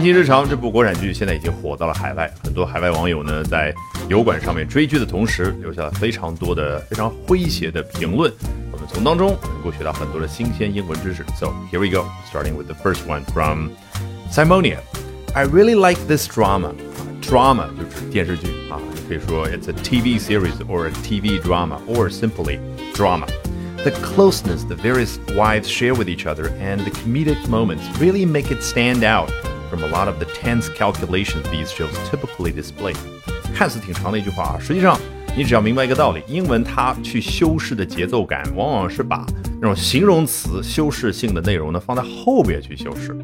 《经济日常》这部国产剧现在已经火到了海外，很多海外网友呢在油管上面追剧的同时，留下了非常多的非常诙谐的评论。我们从当中能够学到很多的新鲜英文知识。So here we go, starting with the first one from Simonia. I really like this drama. Drama 就是电视剧啊，你可以说 it's a TV series or a TV drama or simply drama. The closeness the various wives share with each other and the comedic moments really make it stand out From a lot of the tense calculations these shows typically display。看似挺长的一句话啊，实际上你只要明白一个道理，英文它去修饰的节奏感，往往是把那种形容词修饰性的内容呢放在后边去修饰。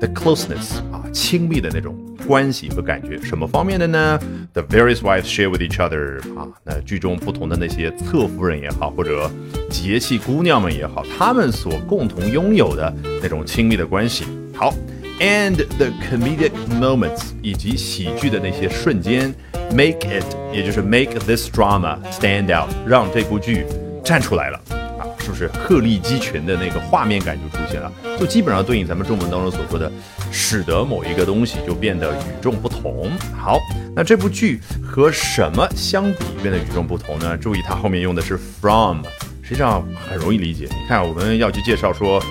The closeness 啊，亲密的那种关系和感觉，什么方面的呢？The various wives share with each other 啊，那剧中不同的那些侧夫人也好，或者节气姑娘们也好，她们所共同拥有的那种亲密的关系。好。And the comedic moments 以及喜剧的那些瞬间，make it 也就是 make this drama stand out，让这部剧站出来了啊，是不是鹤立鸡群的那个画面感就出现了？就基本上对应咱们中文当中所说的，使得某一个东西就变得与众不同。好，那这部剧和什么相比变得与众不同呢？注意它后面用的是 from，实际上很容易理解。你看我们要去介绍说。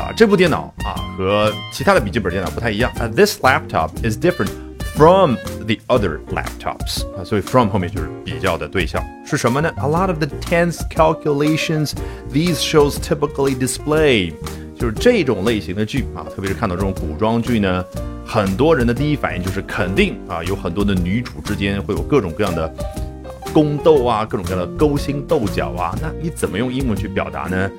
啊，这部电脑啊和其他的笔记本电脑不太一样啊。This laptop is different from the other laptops 啊，所以 from 后面就是比较的对象是什么呢？A lot of the tense calculations these shows typically display，就是这种类型的剧啊，特别是看到这种古装剧呢，很多人的第一反应就是肯定啊，有很多的女主之间会有各种各样的啊宫斗啊，各种各样的勾心斗角啊。那你怎么用英文去表达呢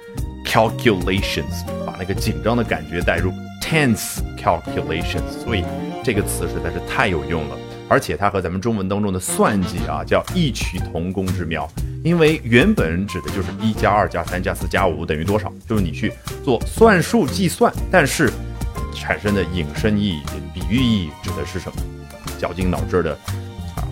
？calculations，那个紧张的感觉带入 tense calculations，所以这个词实在是太有用了，而且它和咱们中文当中的算计啊叫异曲同工之妙，因为原本指的就是一加二加三加四加五等于多少，就是你去做算术计算，但是产生的引申意义、比喻意义指的是什么？绞尽脑汁的啊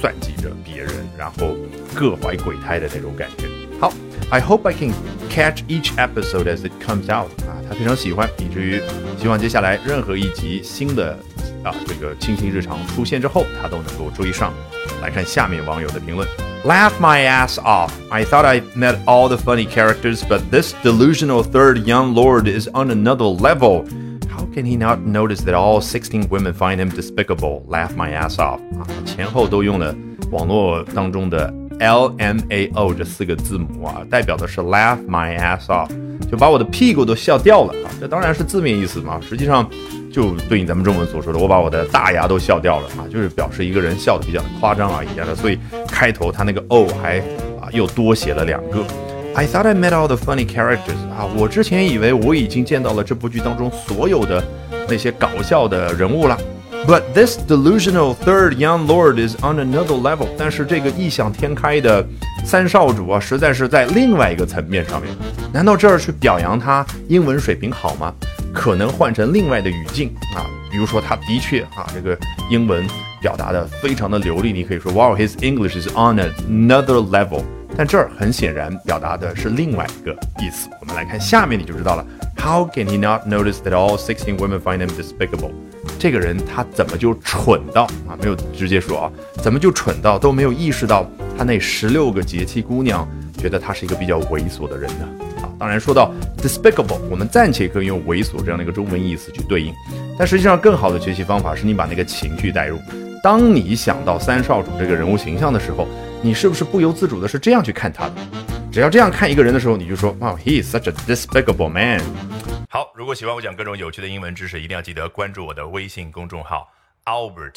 算计着别人，然后各怀鬼胎的那种感觉。好，I hope I can catch each episode as it comes out，他非常喜欢，以至于希望接下来任何一集新的啊这个清新日常出现之后，他都能够追上。来看下面网友的评论：Laugh my ass off. I thought I met all the funny characters, but this delusional third young lord is on another level. How can he not notice that all 16 women find him despicable? Laugh my ass off 啊，前后都用了网络当中的 L M A O 这四个字母啊，代表的是 laugh my ass off，就把我的屁股都笑掉了啊！这当然是字面意思嘛，实际上就对应咱们中文所说的，我把我的大牙都笑掉了啊，就是表示一个人笑的比较夸张而已啊。所以开头他那个 O 还啊又多写了两个。I thought I met all the funny characters 啊，我之前以为我已经见到了这部剧当中所有的那些搞笑的人物了。But this delusional third young lord is on another level。但是这个异想天开的三少主啊，实在是在另外一个层面上面。难道这儿去表扬他英文水平好吗？可能换成另外的语境啊，比如说他的确啊，这个英文表达的非常的流利，你可以说 Wow, his English is on another level。但这儿很显然表达的是另外一个意思。我们来看下面你就知道了。How can he not notice that all sixteen women find him despicable？这个人他怎么就蠢到啊？没有直接说啊，怎么就蠢到都没有意识到他那十六个节气姑娘觉得他是一个比较猥琐的人呢？啊，当然说到 despicable，我们暂且可以用猥琐这样的一个中文意思去对应，但实际上更好的学习方法是你把那个情绪带入。当你想到三少主这个人物形象的时候，你是不是不由自主的是这样去看他的？只要这样看一个人的时候，你就说，Wow, he is such a despicable man。好，如果喜欢我讲各种有趣的英文知识，一定要记得关注我的微信公众号 Albert。